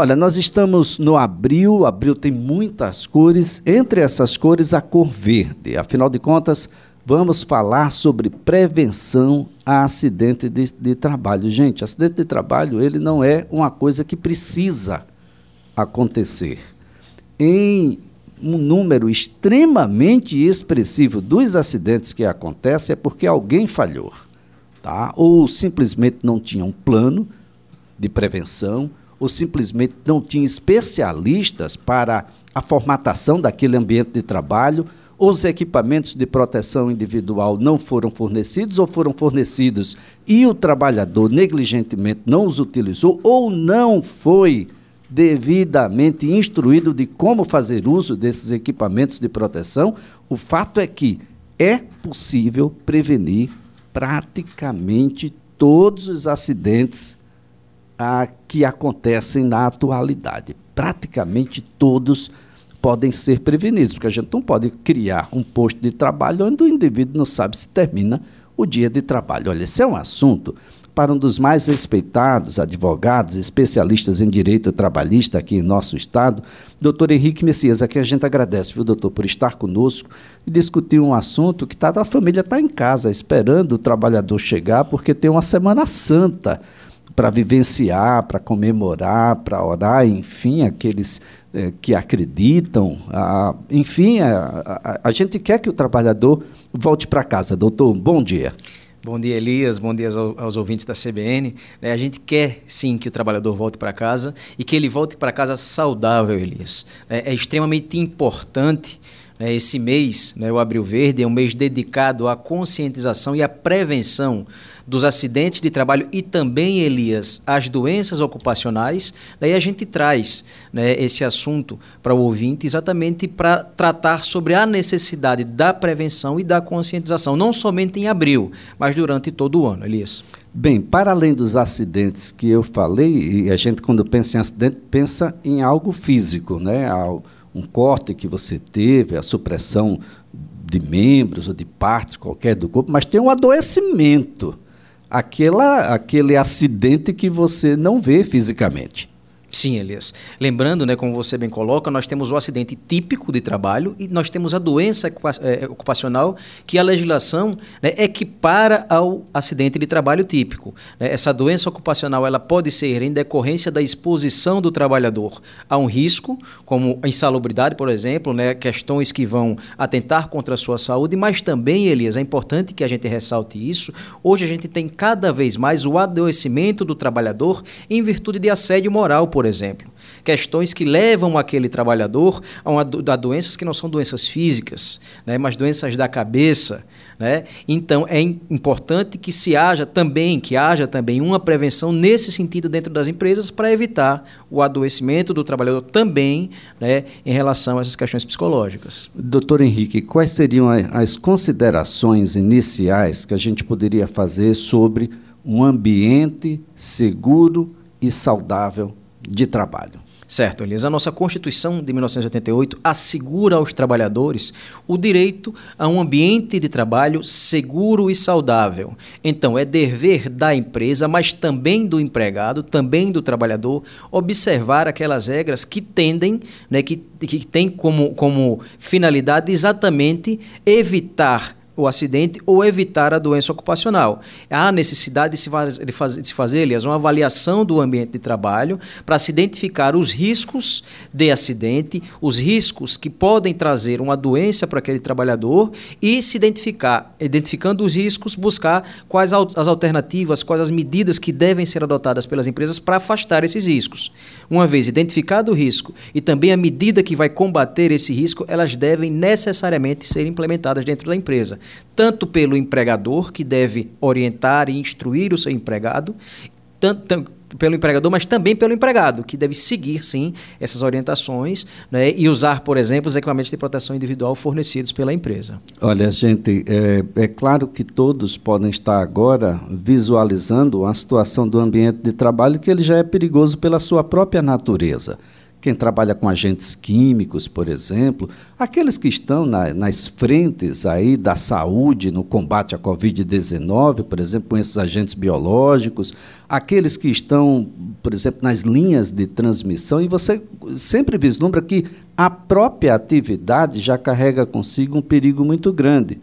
Olha, nós estamos no abril, abril tem muitas cores, entre essas cores a cor verde. Afinal de contas, vamos falar sobre prevenção a acidente de, de, trabalho. Gente, acidente de trabalho ele não é uma coisa que precisa acontecer. Em um número extremamente expressivo dos acidentes que acontecem é porque alguém falhou, tá? Ou simplesmente não tinha um plano de prevenção, ou simplesmente não tinha especialistas para a formatação daquele ambiente de trabalho, os equipamentos de proteção individual não foram fornecidos ou foram fornecidos e o trabalhador negligentemente não os utilizou ou não foi devidamente instruído de como fazer uso desses equipamentos de proteção, o fato é que é possível prevenir praticamente todos os acidentes ah, que acontecem na atualidade. Praticamente todos podem ser prevenidos, porque a gente não pode criar um posto de trabalho onde o indivíduo não sabe se termina o dia de trabalho. Olha, esse é um assunto para um dos mais respeitados advogados, especialistas em direito trabalhista aqui em nosso estado, doutor Henrique Messias, a quem a gente agradece, viu, doutor, por estar conosco e discutir um assunto que tá, a família está em casa esperando o trabalhador chegar, porque tem uma Semana Santa para vivenciar, para comemorar, para orar, enfim, aqueles eh, que acreditam. Ah, enfim, a, a, a gente quer que o trabalhador volte para casa. Doutor, bom dia. Bom dia, Elias. Bom dia aos, aos ouvintes da CBN. É, a gente quer, sim, que o trabalhador volte para casa e que ele volte para casa saudável, Elias. É, é extremamente importante né, esse mês, né, o Abril Verde, é um mês dedicado à conscientização e à prevenção dos acidentes de trabalho e também, Elias, as doenças ocupacionais. Daí a gente traz né, esse assunto para o ouvinte exatamente para tratar sobre a necessidade da prevenção e da conscientização, não somente em abril, mas durante todo o ano, Elias. Bem, para além dos acidentes que eu falei, e a gente quando pensa em acidente pensa em algo físico, né? Um corte que você teve, a supressão de membros ou de partes qualquer do corpo, mas tem um adoecimento aquela, aquele acidente que você não vê fisicamente. Sim, Elias. Lembrando, né, como você bem coloca, nós temos o acidente típico de trabalho e nós temos a doença é, ocupacional que a legislação né, equipara ao acidente de trabalho típico. Né. Essa doença ocupacional ela pode ser em decorrência da exposição do trabalhador a um risco, como insalubridade, por exemplo, né, questões que vão atentar contra a sua saúde, mas também, Elias, é importante que a gente ressalte isso. Hoje a gente tem cada vez mais o adoecimento do trabalhador em virtude de assédio moral, por por exemplo. Questões que levam aquele trabalhador a, uma, a doenças que não são doenças físicas, né, mas doenças da cabeça. Né? Então é importante que se haja também, que haja também uma prevenção nesse sentido dentro das empresas para evitar o adoecimento do trabalhador também né, em relação a essas questões psicológicas. Doutor Henrique, quais seriam as considerações iniciais que a gente poderia fazer sobre um ambiente seguro e saudável de trabalho. Certo, Elias. A nossa Constituição de 1988 assegura aos trabalhadores o direito a um ambiente de trabalho seguro e saudável. Então, é dever da empresa, mas também do empregado, também do trabalhador, observar aquelas regras que tendem, né, que, que têm como, como finalidade exatamente evitar o acidente ou evitar a doença ocupacional. Há necessidade de se, fazer, de se fazer aliás, uma avaliação do ambiente de trabalho para se identificar os riscos de acidente, os riscos que podem trazer uma doença para aquele trabalhador e se identificar, identificando os riscos, buscar quais as alternativas, quais as medidas que devem ser adotadas pelas empresas para afastar esses riscos. Uma vez identificado o risco e também a medida que vai combater esse risco, elas devem necessariamente ser implementadas dentro da empresa tanto pelo empregador, que deve orientar e instruir o seu empregado, tanto, pelo empregador, mas também pelo empregado, que deve seguir, sim, essas orientações né, e usar, por exemplo, os equipamentos de proteção individual fornecidos pela empresa. Olha, gente, é, é claro que todos podem estar agora visualizando a situação do ambiente de trabalho que ele já é perigoso pela sua própria natureza quem trabalha com agentes químicos, por exemplo, aqueles que estão na, nas frentes aí da saúde no combate à Covid-19, por exemplo, com esses agentes biológicos, aqueles que estão, por exemplo, nas linhas de transmissão, e você sempre vislumbra que a própria atividade já carrega consigo um perigo muito grande.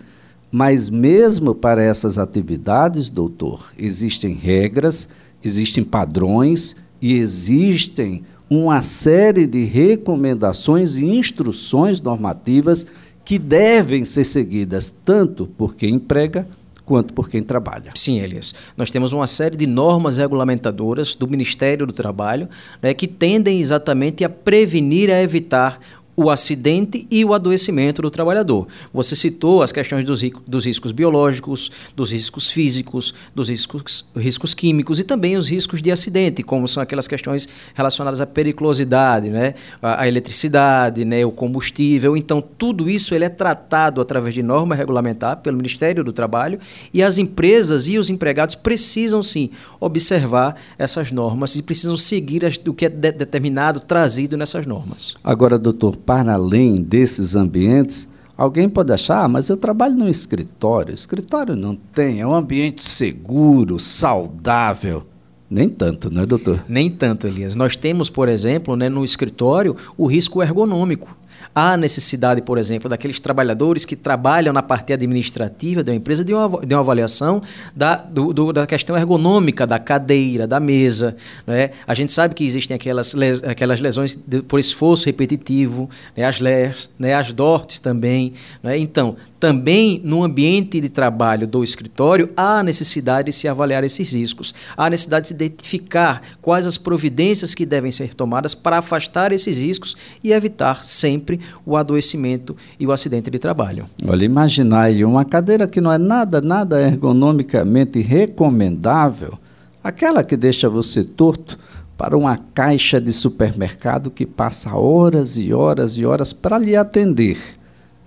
Mas mesmo para essas atividades, doutor, existem regras, existem padrões e existem uma série de recomendações e instruções normativas que devem ser seguidas tanto por quem emprega quanto por quem trabalha. Sim, Elias. Nós temos uma série de normas regulamentadoras do Ministério do Trabalho né, que tendem exatamente a prevenir, a evitar o acidente e o adoecimento do trabalhador. Você citou as questões dos, dos riscos biológicos, dos riscos físicos, dos riscos, riscos químicos e também os riscos de acidente, como são aquelas questões relacionadas à periculosidade, né? a, a eletricidade, né? o combustível. Então, tudo isso ele é tratado através de norma regulamentar pelo Ministério do Trabalho e as empresas e os empregados precisam sim observar essas normas e precisam seguir as, o que é de, determinado, trazido nessas normas. Agora, doutor, para além desses ambientes, alguém pode achar, ah, mas eu trabalho num escritório. Escritório não tem, é um ambiente seguro, saudável. Nem tanto, né, doutor? Nem tanto, Elias. Nós temos, por exemplo, né, no escritório, o risco ergonômico. Há necessidade, por exemplo, daqueles trabalhadores que trabalham na parte administrativa da empresa de uma, de uma avaliação da, do, do, da questão ergonômica da cadeira, da mesa. Né? A gente sabe que existem aquelas, les, aquelas lesões de, por esforço repetitivo, né? as LERs, né? as DORTs também. Né? Então, também no ambiente de trabalho do escritório, há necessidade de se avaliar esses riscos. Há necessidade de se identificar quais as providências que devem ser tomadas para afastar esses riscos e evitar sempre o adoecimento e o acidente de trabalho. Olha, imaginar aí uma cadeira que não é nada, nada ergonomicamente recomendável, aquela que deixa você torto, para uma caixa de supermercado que passa horas e horas e horas para lhe atender.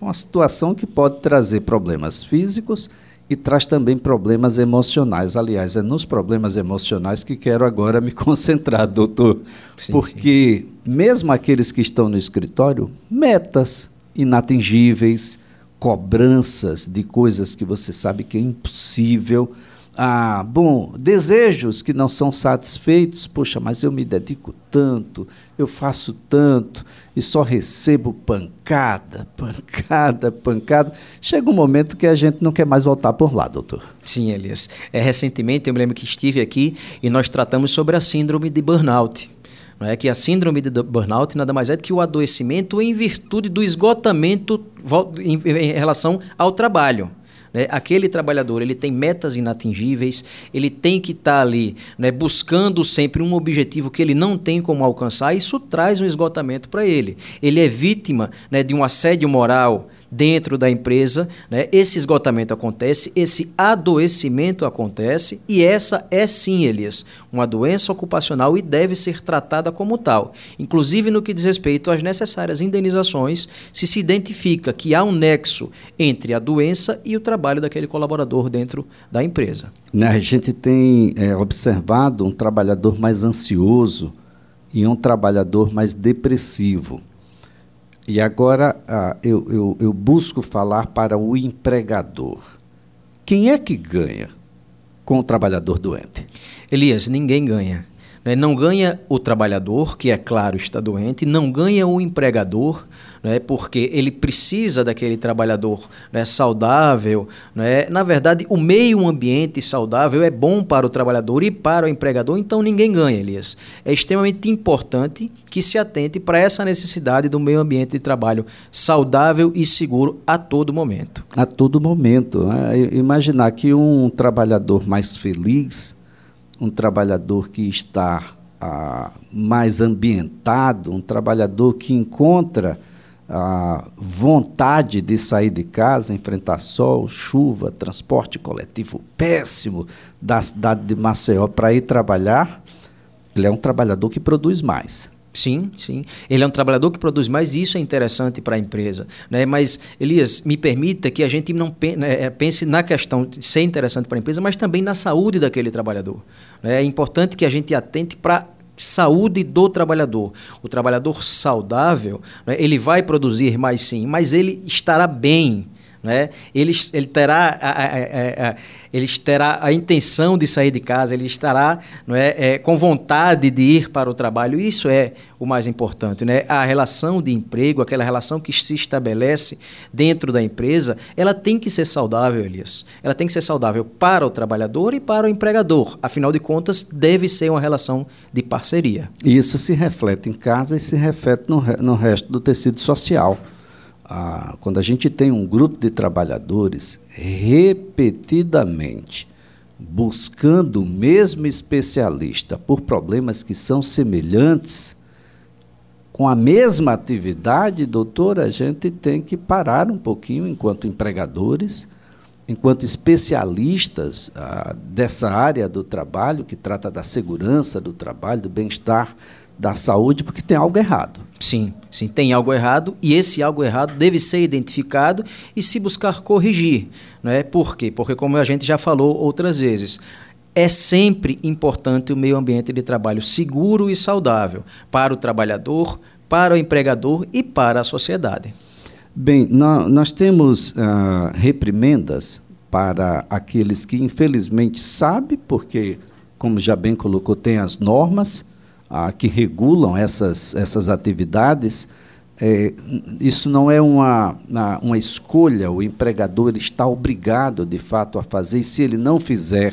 Uma situação que pode trazer problemas físicos e traz também problemas emocionais. Aliás, é nos problemas emocionais que quero agora me concentrar, doutor. Sim, Porque, sim. mesmo aqueles que estão no escritório, metas inatingíveis, cobranças de coisas que você sabe que é impossível. Ah, bom, desejos que não são satisfeitos, poxa, mas eu me dedico tanto, eu faço tanto e só recebo pancada, pancada, pancada. Chega um momento que a gente não quer mais voltar por lá, doutor. Sim, Elias. É, recentemente eu me lembro que estive aqui e nós tratamos sobre a síndrome de burnout. Não é que a síndrome de burnout nada mais é do que o adoecimento em virtude do esgotamento em, relação ao trabalho. Né? Aquele trabalhador ele tem metas inatingíveis, ele tem que estar tá ali né, buscando sempre um objetivo que ele não tem como alcançar. Isso traz um esgotamento para ele. Ele é vítima né, de um assédio moral dentro da empresa, né? esse esgotamento acontece, esse adoecimento acontece, e essa é sim, Elias, uma doença ocupacional e deve ser tratada como tal. Inclusive no que diz respeito às necessárias indenizações, se se identifica que há um nexo entre a doença e o trabalho daquele colaborador dentro da empresa. Né, a gente tem é, observado um trabalhador mais ansioso e um trabalhador mais depressivo. E agora ah, eu, eu, eu busco falar para o empregador. Quem é que ganha com o trabalhador doente? Elias, ninguém ganha. Né? Não ganha o trabalhador, que é claro está doente, não ganha o empregador, né? porque ele precisa daquele trabalhador né? saudável. Né? Na verdade, o meio ambiente saudável é bom para o trabalhador e para o empregador, então ninguém ganha, Elias. É extremamente importante que se atente para essa necessidade do meio ambiente de trabalho saudável e seguro a todo momento. A todo momento. Né? Imaginar que um trabalhador mais feliz um trabalhador que está ah, mais ambientado, um trabalhador que encontra a vontade de sair de casa, enfrentar sol, chuva, transporte coletivo péssimo da cidade de Maceió para ir trabalhar, ele é um trabalhador que produz mais. Sim, sim. Ele é um trabalhador que produz mais e isso é interessante para a empresa. Né? Mas, Elias, me permita que a gente não né, é, pense na questão de ser interessante para a empresa, mas também na saúde daquele trabalhador. Né? É importante que a gente atente para saúde do trabalhador. O trabalhador saudável, né, ele vai produzir mais sim, mas ele estará bem. Né? Ele, ele, terá a, a, a, ele terá a intenção de sair de casa, ele estará não é, é, com vontade de ir para o trabalho. Isso é o mais importante. Né? A relação de emprego, aquela relação que se estabelece dentro da empresa, ela tem que ser saudável, Elias. Ela tem que ser saudável para o trabalhador e para o empregador. Afinal de contas, deve ser uma relação de parceria. Isso se reflete em casa e se reflete no, no resto do tecido social a, quando a gente tem um grupo de trabalhadores repetidamente buscando o mesmo especialista por problemas que são semelhantes, com a mesma atividade, doutor, a gente tem que parar um pouquinho enquanto empregadores, enquanto especialistas ah, dessa área do trabalho, que trata da segurança do trabalho, do bem-estar da saúde, porque tem algo errado. Sim, sim, tem algo errado e esse algo errado deve ser identificado e se buscar corrigir. Não é? Por quê? Porque, como a gente já falou outras vezes, é sempre importante o meio ambiente de trabalho seguro e saudável para o trabalhador, para o empregador e para a sociedade. Bem, nós temos uh, reprimendas para aqueles que infelizmente sabem, porque, como já bem colocou, tem as normas, ah, que regulam essas, essas atividades, é, isso não é uma, uma escolha, o empregador está obrigado, de fato, a fazer, e se ele não fizer,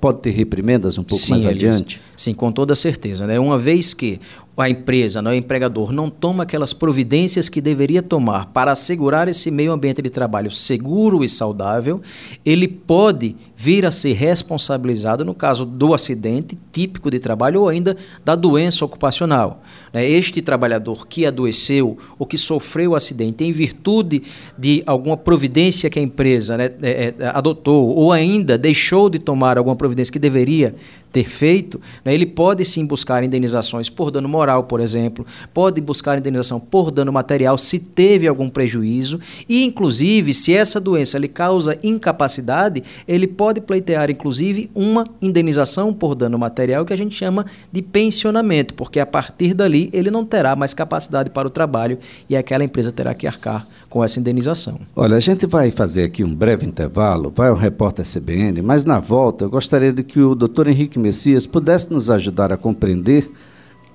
pode ter reprimendas um pouco Sim, mais adiante? Sim, com toda certeza. Né? Uma vez que a empresa, né, o empregador, não toma aquelas providências que deveria tomar para assegurar esse meio ambiente de trabalho seguro e saudável, ele pode vir a ser responsabilizado no caso do acidente típico de trabalho ou ainda da doença ocupacional. Né? Este trabalhador que adoeceu ou que sofreu o acidente em virtude de alguma providência que a empresa né, é, é, adotou ou ainda deixou de tomar alguma providência que deveria ter feito, né, ele pode sim buscar indenizações por dano moral, por exemplo, pode buscar indenização por dano material se teve algum prejuízo e, inclusive, se essa doença lhe causa incapacidade, ele pode pleitear, inclusive, uma indenização por dano material que a gente chama de pensionamento, porque a partir dali ele não terá mais capacidade para o trabalho e aquela empresa terá que arcar com essa indenização. Olha, a gente vai fazer aqui um breve intervalo, vai o repórter CBN, mas na volta eu gostaria de que o doutor Henrique Messias pudesse nos ajudar a compreender.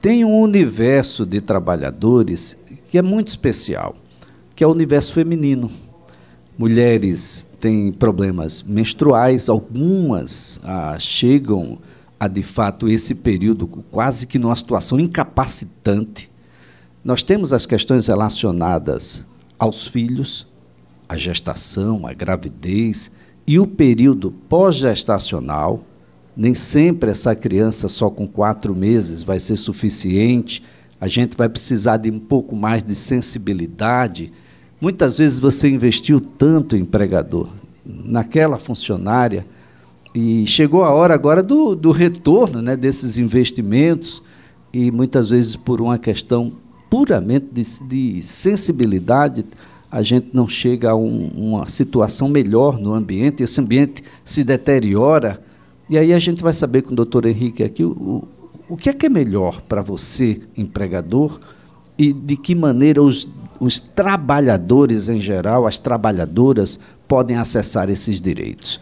Tem um universo de trabalhadores que é muito especial, que é o universo feminino. Mulheres têm problemas menstruais, algumas ah, chegam a, de fato, esse período quase que numa situação incapacitante. Nós temos as questões relacionadas aos filhos, a gestação, a gravidez e o período pós-gestacional. Nem sempre essa criança só com quatro meses vai ser suficiente. A gente vai precisar de um pouco mais de sensibilidade. Muitas vezes você investiu tanto, empregador, naquela funcionária, e chegou a hora agora do, do retorno né, desses investimentos, e muitas vezes por uma questão puramente de, de sensibilidade, a gente não chega a um, uma situação melhor no ambiente, esse ambiente se deteriora. E aí a gente vai saber com o doutor Henrique aqui o, o que é que é melhor para você, empregador, e de que maneira os, os trabalhadores em geral, as trabalhadoras, podem acessar esses direitos.